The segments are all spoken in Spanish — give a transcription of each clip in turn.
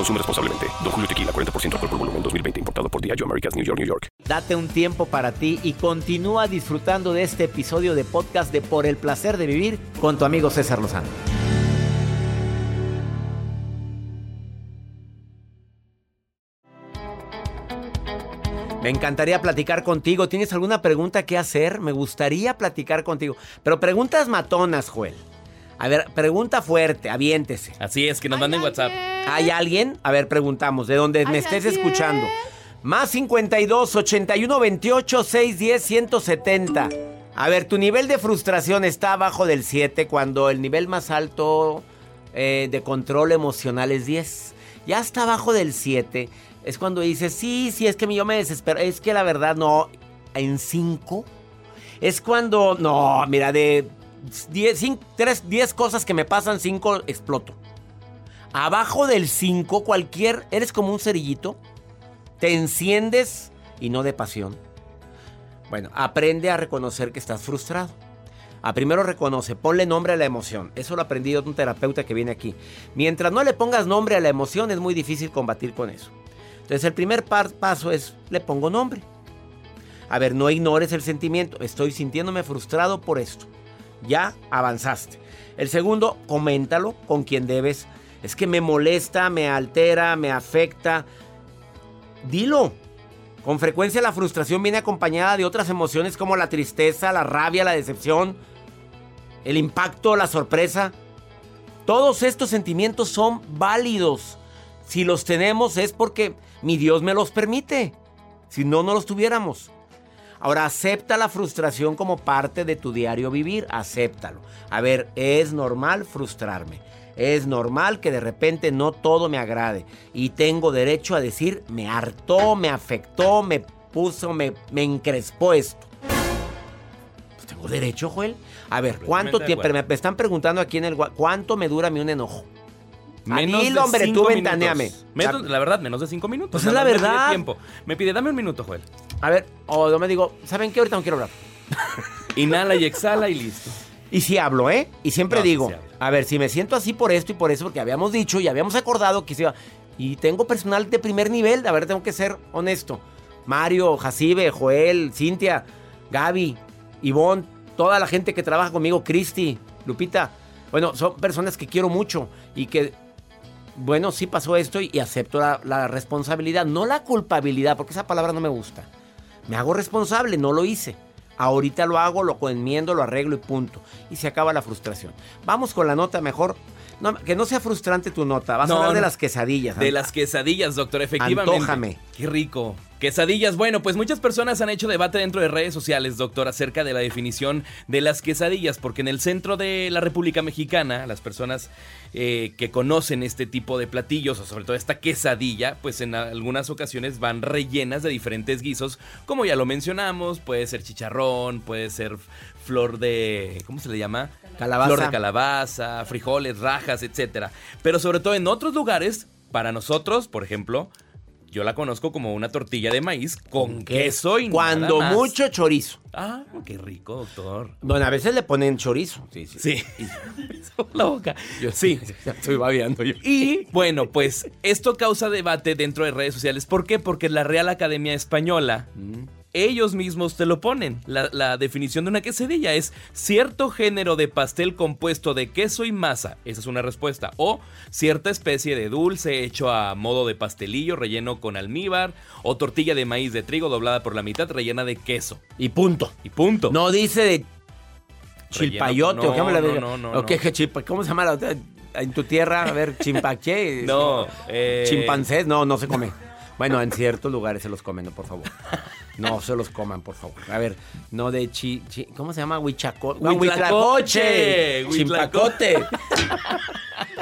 Consume responsablemente. Don Julio Tequila, 40% alcohol por volumen, 2020. Importado por Diageo Americas, New York, New York. Date un tiempo para ti y continúa disfrutando de este episodio de podcast de Por el Placer de Vivir con tu amigo César Lozano. Me encantaría platicar contigo. ¿Tienes alguna pregunta que hacer? Me gustaría platicar contigo. Pero preguntas matonas, Joel. A ver, pregunta fuerte, aviéntese. Así es, que nos manden WhatsApp. ¿Hay alguien? A ver, preguntamos, de donde me estés escuchando. Más 52 81 28 610 170. A ver, tu nivel de frustración está abajo del 7 cuando el nivel más alto eh, de control emocional es 10. Ya está abajo del 7. Es cuando dices, sí, sí, es que yo me desespero. Es que la verdad no. En 5. Es cuando, no, mira, de 10, cosas que me pasan, 5 exploto. Abajo del 5, cualquier, eres como un cerillito, te enciendes y no de pasión. Bueno, aprende a reconocer que estás frustrado. A primero reconoce, ponle nombre a la emoción. Eso lo aprendí de un terapeuta que viene aquí. Mientras no le pongas nombre a la emoción, es muy difícil combatir con eso. Entonces, el primer paso es, le pongo nombre. A ver, no ignores el sentimiento. Estoy sintiéndome frustrado por esto. Ya avanzaste. El segundo, coméntalo con quien debes es que me molesta, me altera, me afecta. Dilo. Con frecuencia la frustración viene acompañada de otras emociones como la tristeza, la rabia, la decepción, el impacto, la sorpresa. Todos estos sentimientos son válidos. Si los tenemos es porque mi Dios me los permite. Si no, no los tuviéramos. Ahora, acepta la frustración como parte de tu diario vivir. Acéptalo. A ver, es normal frustrarme. Es normal que de repente no todo me agrade y tengo derecho a decir me hartó, me afectó, me puso, me, me encrespó esto. Pues tengo derecho, Joel. A ver, ¿cuánto tiempo? Me, están preguntando aquí en el cuánto me dura a mí un enojo. Menos de hombre, tú ventaneame. la verdad, menos de cinco minutos. Pues es la verdad. tiempo. Me pide, dame un minuto, Joel. A ver, o yo me digo, ¿saben qué? Ahorita no quiero hablar. Inhala y exhala y listo. Y si hablo, ¿eh? Y siempre digo, a ver, si me siento así por esto y por eso, porque habíamos dicho y habíamos acordado que se iba. Y tengo personal de primer nivel, a ver, tengo que ser honesto. Mario, Jacibe, Joel, Cintia, Gaby, Ivonne, toda la gente que trabaja conmigo, Cristi, Lupita. Bueno, son personas que quiero mucho y que, bueno, sí pasó esto y, acepto la, la responsabilidad, no la culpabilidad, porque esa palabra no me gusta. Me hago responsable, no lo hice. Ahorita lo hago, lo enmiendo, lo arreglo y punto. Y se acaba la frustración. Vamos con la nota mejor. que no sea frustrante tu nota. Vas a hablar de las quesadillas. De las quesadillas, doctor, efectivamente. Antójame. Qué rico. Quesadillas, bueno, pues muchas personas han hecho debate dentro de redes sociales, doctor, acerca de la definición de las quesadillas, porque en el centro de la República Mexicana, las personas eh, que conocen este tipo de platillos, o sobre todo esta quesadilla, pues en algunas ocasiones van rellenas de diferentes guisos, como ya lo mencionamos, puede ser chicharrón, puede ser flor de, ¿cómo se le llama? Calabaza. Flor de calabaza, frijoles, rajas, etcétera. Pero sobre todo en otros lugares, para nosotros, por ejemplo, yo la conozco como una tortilla de maíz con queso y Cuando nada mucho chorizo. Ah, qué rico, doctor. Bueno, a veces le ponen chorizo. Sí, sí. Sí. la boca. Yo sí. estoy babeando yo. Y bueno, pues esto causa debate dentro de redes sociales. ¿Por qué? Porque la Real Academia Española mm. Ellos mismos te lo ponen. La, la, definición de una quesadilla es cierto género de pastel compuesto de queso y masa. Esa es una respuesta. O cierta especie de dulce hecho a modo de pastelillo relleno con almíbar. O tortilla de maíz de trigo doblada por la mitad rellena de queso. Y punto. Y punto. No dice de chilpayote no, o qué me la no, no, no, ¿O qué, qué chilpa- ¿Cómo se llama la otra? En tu tierra, a ver, chimpaché. No, eh, Chimpancés, no, no se come. Bueno, en ciertos lugares se los comen, no, por favor. No se los coman, por favor. A ver, no de chi, chi- ¿cómo se llama? Huichaco, no, Huitlacoche. Chimpacote.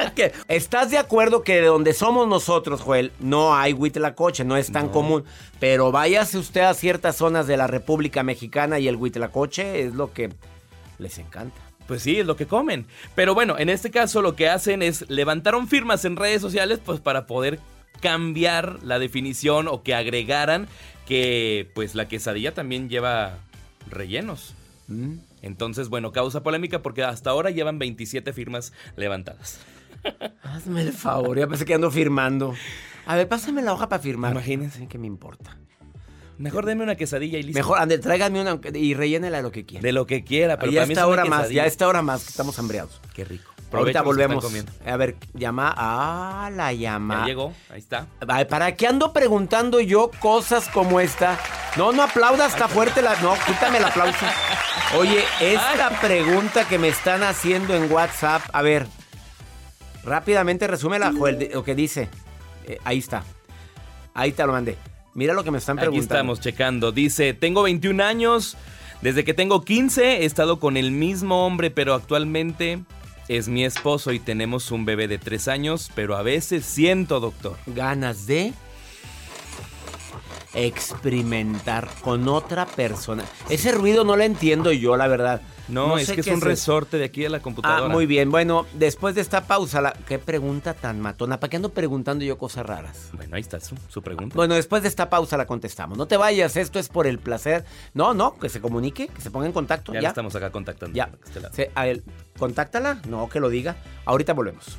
Es que, ¿Estás de acuerdo que de donde somos nosotros, Joel, no hay huitlacoche, no es tan común? Pero váyase usted a ciertas zonas de la República Mexicana y el huitlacoche es lo que les encanta. Pues sí, es lo que comen. Pero bueno, en este caso lo que hacen es levantaron firmas en redes sociales pues para poder cambiar la definición o que agregaran que pues la quesadilla también lleva rellenos. ¿Mm? Entonces, bueno, causa polémica porque hasta ahora llevan 27 firmas levantadas. Hazme el favor, ya pensé que ando firmando. A ver, pásame la hoja para firmar. Imagínense. Que me importa. Mejor deme una quesadilla y listo. Mejor, ande, tráigame una y rellénela de lo que quiera. De lo que quiera, pero ya para mí esta es una hora más, ya esta hora más, que estamos hambreados. Qué rico. Ahorita volvemos. A ver, llama. Ah, la llama. Ya llegó, ahí está. ¿Para qué ando preguntando yo cosas como esta? No, no aplaudas, está fuerte la. No, quítame el aplauso. Oye, esta pregunta que me están haciendo en WhatsApp, a ver, rápidamente resúmela, Joel, lo que dice. Eh, ahí está. Ahí te lo mandé. Mira lo que me están Aquí preguntando. estamos checando. Dice, tengo 21 años. Desde que tengo 15 he estado con el mismo hombre, pero actualmente es mi esposo y tenemos un bebé de 3 años, pero a veces siento, doctor. Ganas de experimentar con otra persona. Ese ruido no lo entiendo yo, la verdad. No, es que es un eso. resorte de aquí de la computadora. Ah, muy bien. Bueno, después de esta pausa, la... qué pregunta tan matona. ¿Para qué ando preguntando yo cosas raras? Bueno, ahí está su, su pregunta. Bueno, después de esta pausa la contestamos. No te vayas, esto es por el placer. No, no, que se comunique, que se ponga en contacto. ya, Ya, estamos acá contactando. ya. este lado. Se- a él, contáctala, no, que lo diga. Ahorita volvemos.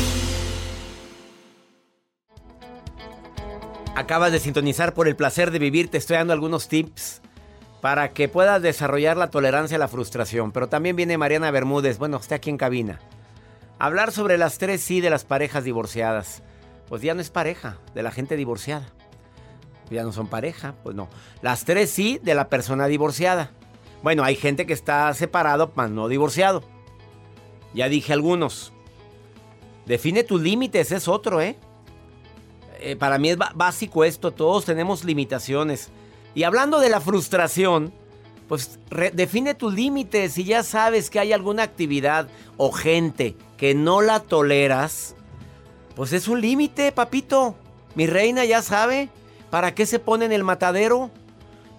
Acabas de sintonizar por el placer de vivir, te estoy dando algunos tips para que puedas desarrollar la tolerancia a la frustración. Pero también viene Mariana Bermúdez, bueno, está aquí en cabina. Hablar sobre las tres sí de las parejas divorciadas. Pues ya no es pareja, de la gente divorciada. Ya no son pareja, pues no. Las tres sí de la persona divorciada. Bueno, hay gente que está separado, mas no divorciado. Ya dije algunos. Define tus límites, es otro, ¿eh? Eh, para mí es básico esto, todos tenemos limitaciones. Y hablando de la frustración, pues define tus límites. Si ya sabes que hay alguna actividad o gente que no la toleras, pues es un límite, papito. Mi reina ya sabe. ¿Para qué se pone en el matadero?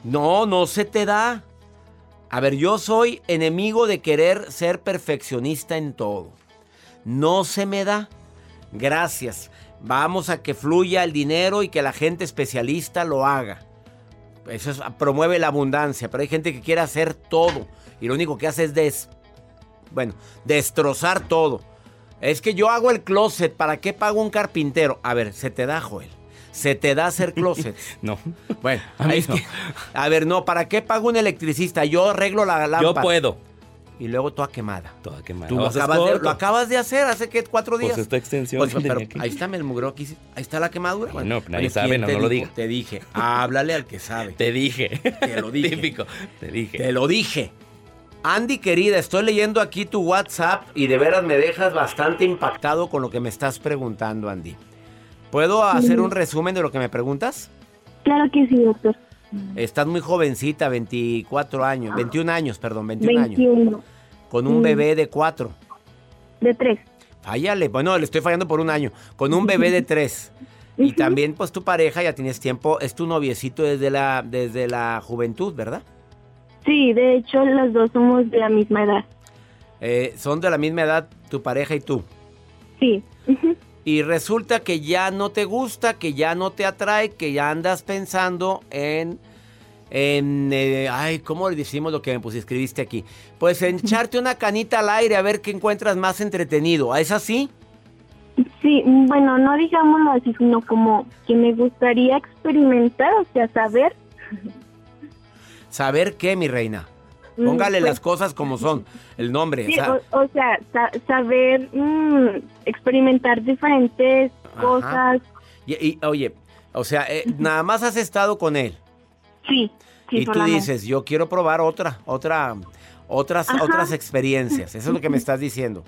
No, no se te da. A ver, yo soy enemigo de querer ser perfeccionista en todo. No se me da. Gracias. Vamos a que fluya el dinero y que la gente especialista lo haga. Eso es- promueve la abundancia, pero hay gente que quiere hacer todo y lo único que hace es des, bueno, destrozar todo. Es que yo hago el closet, ¿para qué pago un carpintero? A ver, se te da, Joel. Se te da hacer closet. No. Bueno, A mí es no. que- a ver, no, ¿para qué pago un electricista? Yo arreglo la lámpara. Yo puedo. Y luego toda quemada. Toda quemada. Tú lo Haces acabas, de, lo acabas de hacer hace que cuatro Pues días. esta extensión Pues, que pero tenía aquí. ahí está el mugro aquí. Ahí está la quemadura. Bueno, pues nadie ¿quién sabe, no, no lo dijo? diga. Te dije, háblale al que sabe. Te dije. Te lo dije. Típico. Te dije. Te lo dije. Andy, querida, estoy leyendo aquí tu WhatsApp y de veras me dejas bastante impactado con lo que me estás preguntando, Andy. ¿Puedo hacer un resumen de lo que me preguntas? Claro que sí, doctor. Estás muy jovencita, 24 años, 21 años, perdón, 21, años. 21. Con un Mm. bebé de 4. De tres. Fállale, bueno, le estoy fallando por un año. Con un bebé de 3. Y también, pues tu pareja ya tienes tiempo, es tu noviecito desde la, desde la juventud, ¿verdad? Sí, de hecho, los dos somos de la misma edad. Eh, son de la misma edad tu pareja y tú. Sí. Y resulta que ya no te gusta, que ya no te atrae, que ya andas pensando en... En, eh, ay, ¿cómo le decimos lo que pues, escribiste aquí? Pues en echarte una canita al aire a ver qué encuentras más entretenido. ¿Es así? Sí, bueno, no digámoslo así, sino como que me gustaría experimentar, o sea, saber. ¿Saber qué, mi reina? mm, Póngale pues, las cosas como son. El nombre. Sí, o sea, o, o sea, sa- saber mm, experimentar diferentes Ajá. cosas. y, y, oye, o sea, eh, nada más has estado con él. Sí, sí, y tú solamente. dices, yo quiero probar otra, otra, otras, Ajá. otras experiencias. Eso es lo que me estás diciendo.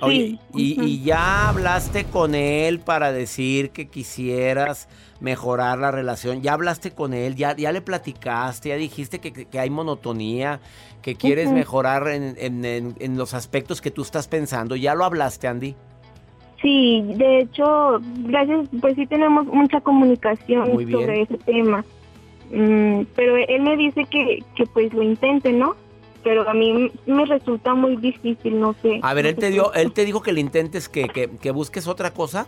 Oye, Sí, y, y ya hablaste con él para decir que quisieras mejorar la relación. Ya hablaste con él, ya, ya le platicaste, ya dijiste que, que hay monotonía, que quieres mejorar en, en- en- en los aspectos que tú estás pensando. ¿Ya lo hablaste, Andy? Sí, de hecho, gracias, pues sí tenemos mucha comunicación sobre ese tema. Mm, pero él me dice que, que pues lo intente, ¿no? Pero a mí me resulta muy difícil, no sé. A ver, él te dio, él te dijo que le intentes que, que, que busques otra cosa.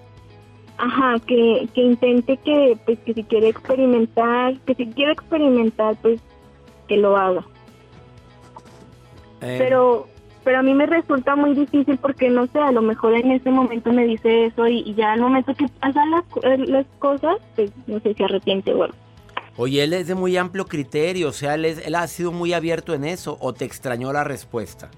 Ajá, que, que intente que, pues que si quiere experimentar, que si quiere experimentar, pues que lo haga. Eh, Pero pero a mí me resulta muy difícil porque no sé, a lo mejor en ese momento me dice eso y, y ya al momento que pasan las, las cosas, pues no sé si arrepiente o algo. Oye, él es de muy amplio criterio, o sea, él, es- él ha sido muy abierto en eso, o te extrañó la respuesta.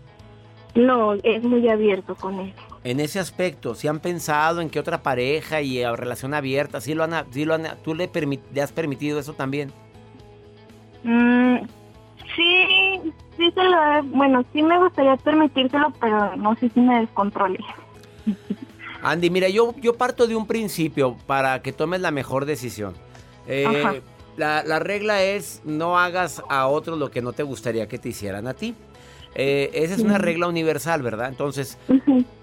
No, es muy abierto con él. En ese aspecto, si han pensado en que otra pareja y a relación abierta, sí lo han, sí lo han, tú le, le has permitido eso también. Mm, sí, sí se lo bueno, sí me gustaría permitírselo, pero no sé si me descontrole. Andy, mira, yo, yo parto de un principio para que tomes la mejor decisión. Eh, Ajá. La, la regla es no hagas a otros lo que no te gustaría que te hicieran a ti. Eh, esa es una regla universal, ¿verdad? Entonces.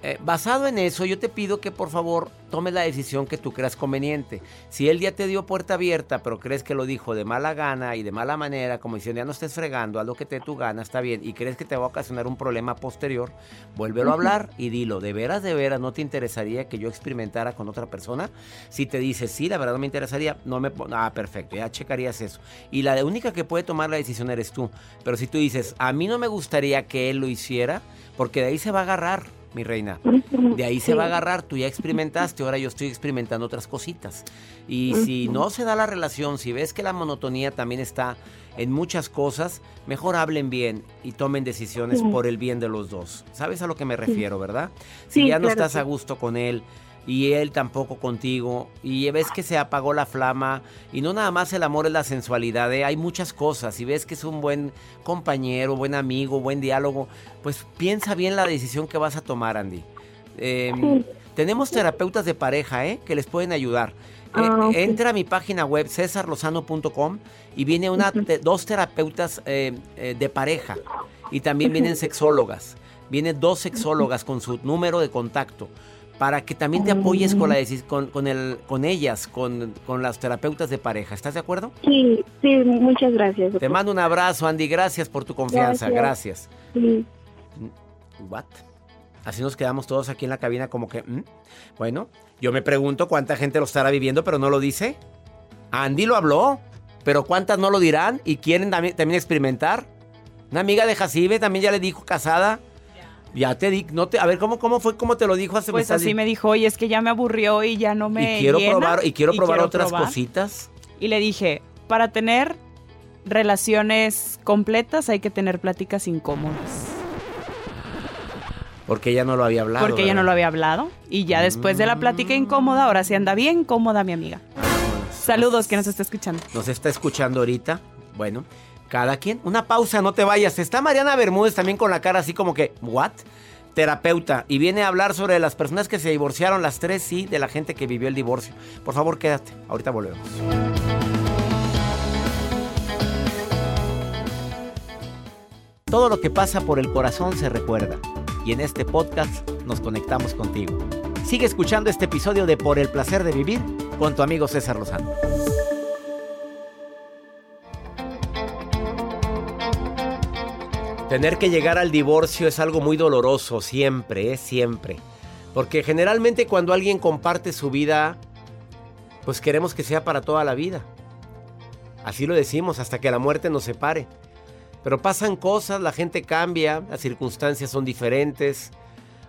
Eh, basado en eso, yo te pido que por favor tomes la decisión que tú creas conveniente. Si él ya te dio puerta abierta, pero crees que lo dijo de mala gana y de mala manera, como diciendo ya no estés fregando, haz lo que te dé tu gana, está bien, y crees que te va a ocasionar un problema posterior, vuélvelo a hablar y dilo, ¿de veras, de veras no te interesaría que yo experimentara con otra persona? Si te dice, sí, la verdad no me interesaría, no me... Ah, perfecto, ya checarías eso. Y la única que puede tomar la decisión eres tú. Pero si tú dices, a mí no me gustaría que él lo hiciera, porque de ahí se va a agarrar, mi reina. De ahí se va a agarrar, tú ya experimentaste, ahora yo estoy experimentando otras cositas. Y si no se da la relación, si ves que la monotonía también está en muchas cosas, mejor hablen bien y tomen decisiones por el bien de los dos. ¿Sabes a lo que me refiero, verdad? Si ya no estás a gusto con él y él tampoco contigo y ves que se apagó la flama y no nada más el amor es la sensualidad, ¿eh? hay muchas cosas y ves que es un buen compañero, buen amigo, buen diálogo, pues piensa bien la decisión que vas a tomar, Andy. Eh, Sí. Tenemos terapeutas de pareja, ¿eh? Que les pueden ayudar. Eh, Ah, ok. Entra a mi página web, cesarlozano.com, y viene una, te- dos terapeutas eh, eh, de pareja. Y también vienen sexólogas. Vienen dos sexólogas con su número de contacto. Para que también te apoyes con, la, deci- con, con, el, con ellas, con, con las terapeutas de pareja. ¿Estás de acuerdo? Sí, sí, muchas gracias. Te mando un abrazo, Andy. Gracias por tu confianza. Gracias. Sí. ¿What? Así nos quedamos todos aquí en la cabina como que... ¿mm? Bueno, yo me pregunto cuánta gente lo estará viviendo, pero no lo dice. Andy lo habló, pero ¿cuántas no lo dirán y quieren también, también experimentar? Una amiga de Jacibe también ya le dijo casada. Ya te di, no te, a ver, ¿cómo, cómo fue? ¿Cómo te lo dijo hace Pues así me dijo, oye, es que ya me aburrió y ya no me Y quiero llena, probar, y quiero probar otras probar". cositas. Y le dije, para tener relaciones completas hay que tener pláticas incómodas. Porque ella no lo había hablado. porque ella no lo había hablado. Y ya después de la plática incómoda, ahora sí anda bien cómoda mi amiga. Saludos que nos está escuchando. nos está escuchando ahorita. Bueno, Cada quien. Una pausa, no te vayas. Está Mariana Bermúdez también con la cara así como que, ¿what? Terapeuta. Y viene a hablar sobre las personas que se divorciaron, las tres sí, de la gente que vivió el divorcio. Por favor, quédate. Ahorita volvemos. Todo lo que pasa por el corazón se recuerda. Y en este podcast nos conectamos contigo. Sigue escuchando este episodio de Por el placer de vivir con tu amigo César Lozano. Tener que llegar al divorcio es algo muy doloroso, siempre, es siempre. Porque generalmente cuando alguien comparte su vida, pues queremos que sea para toda la vida. Así lo decimos, hasta que la muerte nos separe. Pero pasan cosas, la gente cambia, las circunstancias son diferentes,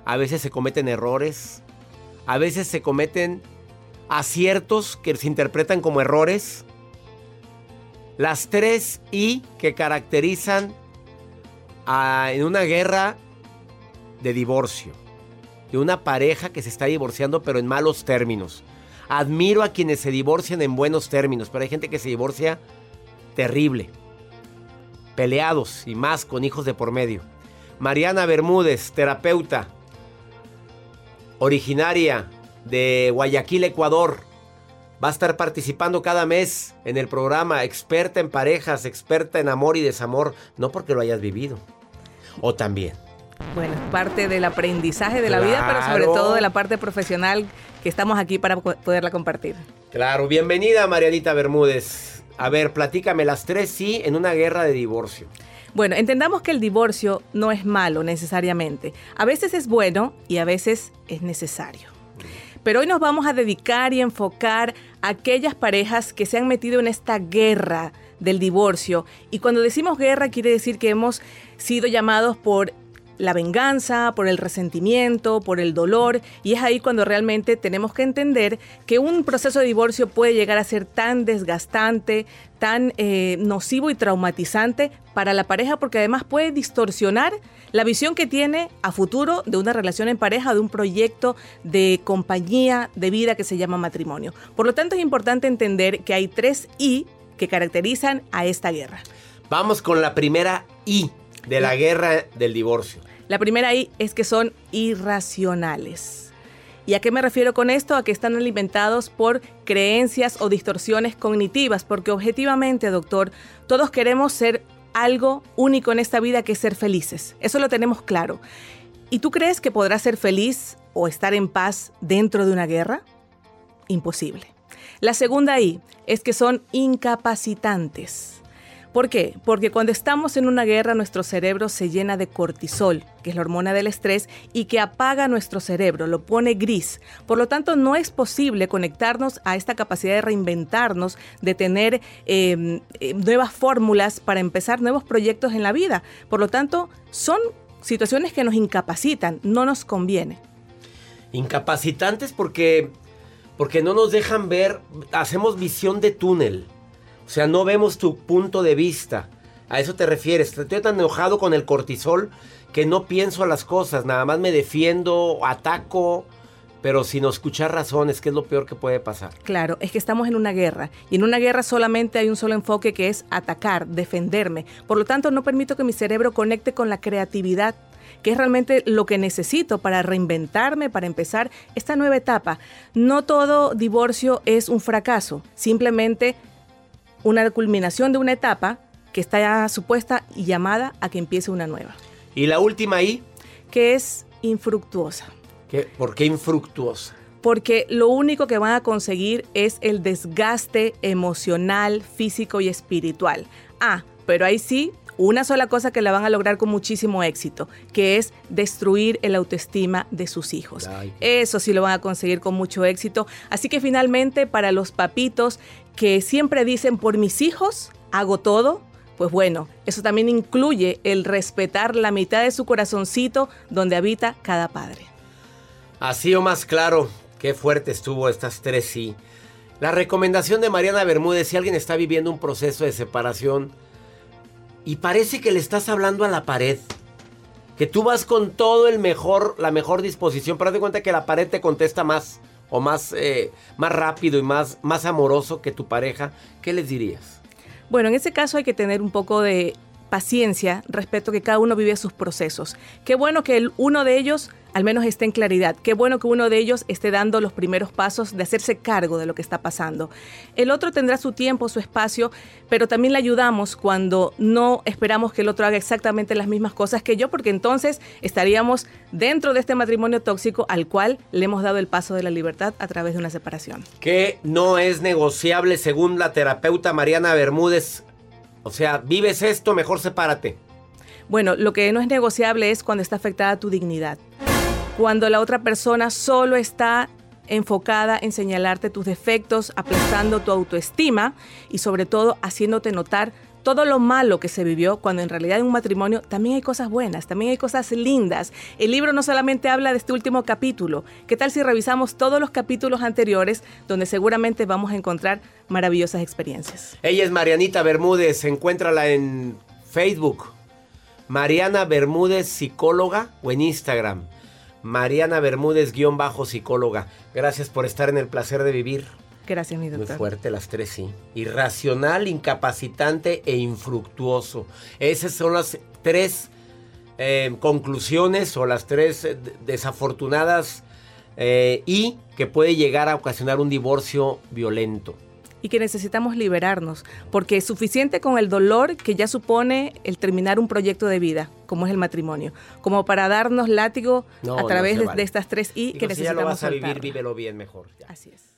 a veces se cometen errores, a veces se cometen aciertos que se interpretan como errores. Las tres I que caracterizan en una guerra de divorcio, de una pareja que se está divorciando pero en malos términos. Admiro a quienes se divorcian en buenos términos, pero hay gente que se divorcia terrible, peleados y más con hijos de por medio. Mariana Bermúdez, terapeuta, originaria de Guayaquil, Ecuador. Va a estar participando cada mes en el programa, experta en parejas, experta en amor y desamor, no porque lo hayas vivido, o también. Bueno, parte del aprendizaje de la vida, pero sobre todo de la parte profesional que estamos aquí para poderla compartir. Claro, bienvenida Marianita Bermúdez. A ver, platícame las tres sí en una guerra de divorcio. Bueno, entendamos que el divorcio no es malo necesariamente. A veces es bueno y a veces es necesario. Pero hoy nos vamos a dedicar y enfocar aquellas parejas que se han metido en esta guerra del divorcio. Y cuando decimos guerra quiere decir que hemos sido llamados por la venganza, por el resentimiento, por el dolor, y es ahí cuando realmente tenemos que entender que un proceso de divorcio puede llegar a ser tan desgastante, tan eh, nocivo y traumatizante para la pareja, porque además puede distorsionar la visión que tiene a futuro de una relación en pareja, de un proyecto de compañía de vida que se llama matrimonio. Por lo tanto, es importante entender que hay tres I que caracterizan a esta guerra. Vamos con la primera I de la guerra del divorcio. La primera I es que son irracionales. ¿Y a qué me refiero con esto? A que están alimentados por creencias o distorsiones cognitivas, porque objetivamente, doctor, todos queremos ser algo único en esta vida que es ser felices. Eso lo tenemos claro. ¿Y tú crees que podrás ser feliz o estar en paz dentro de una guerra? Imposible. La segunda I es que son incapacitantes. ¿Por qué? Porque cuando estamos en una guerra nuestro cerebro se llena de cortisol, que es la hormona del estrés, y que apaga nuestro cerebro, lo pone gris. Por lo tanto, no es posible conectarnos a esta capacidad de reinventarnos, de tener em, eh, nuevas fórmulas para empezar nuevos proyectos en la vida. Por lo tanto, son situaciones que nos incapacitan, no nos conviene. Incapacitantes porque porque no nos dejan ver, hacemos visión de túnel. O sea, no vemos tu punto de vista. A eso te refieres. Estoy tan enojado con el cortisol que no pienso a las cosas. Nada más me defiendo, ataco, pero sin escuchar razones, que es lo peor que puede pasar. Claro, es que estamos en una guerra. Y en una guerra solamente hay un solo enfoque que es atacar, defenderme. Por lo tanto, no permito que mi cerebro conecte con la creatividad que es realmente lo que necesito para reinventarme, para empezar esta nueva etapa. No todo divorcio es un fracaso, simplemente una culminación de una etapa que está ya supuesta y llamada a que empiece una nueva. ¿Y la última ahí? Que es infructuosa. ¿Por qué infructuosa? Porque lo único que van a conseguir es el desgaste emocional, físico y espiritual. Ah, pero ahí sí una sola cosa que la van a lograr con muchísimo éxito, que es destruir el autoestima de sus hijos. Eso sí lo van a conseguir con mucho éxito. Así que finalmente para los papitos que siempre dicen por mis hijos hago todo, pues bueno, eso también incluye el respetar la mitad de su corazoncito donde habita cada padre. Así o más claro, qué fuerte estuvo estas tres sí. La recomendación de Mariana Bermúdez, si alguien está viviendo un proceso de separación, y parece que le estás hablando a la pared. Que tú vas con todo el mejor, la mejor disposición, pero haz de cuenta que la pared te contesta más o más, eh, más rápido y más, más amoroso que tu pareja. ¿Qué les dirías? Bueno, en ese caso hay que tener un poco de paciencia respecto a que cada uno vive sus procesos. Qué bueno que el, uno de ellos al menos esté en claridad. Qué bueno que uno de ellos esté dando los primeros pasos de hacerse cargo de lo que está pasando. El otro tendrá su tiempo, su espacio, pero también le ayudamos cuando no esperamos que el otro haga exactamente las mismas cosas que yo, porque entonces estaríamos dentro de este matrimonio tóxico al cual le hemos dado el paso de la libertad a través de una separación. Que no es negociable según la terapeuta Mariana Bermúdez. O sea, vives esto, mejor sepárate. Bueno, lo que no es negociable es cuando está afectada tu dignidad cuando la otra persona solo está enfocada en señalarte tus defectos, aplastando tu autoestima y sobre todo haciéndote notar todo lo malo que se vivió, cuando en realidad en un matrimonio también hay cosas buenas, también hay cosas lindas. El libro no solamente habla de este último capítulo, ¿qué tal si revisamos todos los capítulos anteriores donde seguramente vamos a encontrar maravillosas experiencias? Ella es Marianita Bermúdez, encuéntrala en Facebook, Mariana Bermúdez Psicóloga o en Instagram. Mariana Bermúdez, guion bajo psicóloga. Gracias por estar en el placer de vivir. Gracias, mi doctor. Muy fuerte las tres, sí. Irracional, incapacitante e infructuoso. Esas son las tres eh, conclusiones o las tres eh, desafortunadas eh, y que puede llegar a ocasionar un divorcio violento y que necesitamos liberarnos, porque es suficiente con el dolor que ya supone el terminar un proyecto de vida, como es el matrimonio, como para darnos látigo a través de, estas tres y que necesitamos si ya lo vas a vivir, vívelo bien mejor. Así es.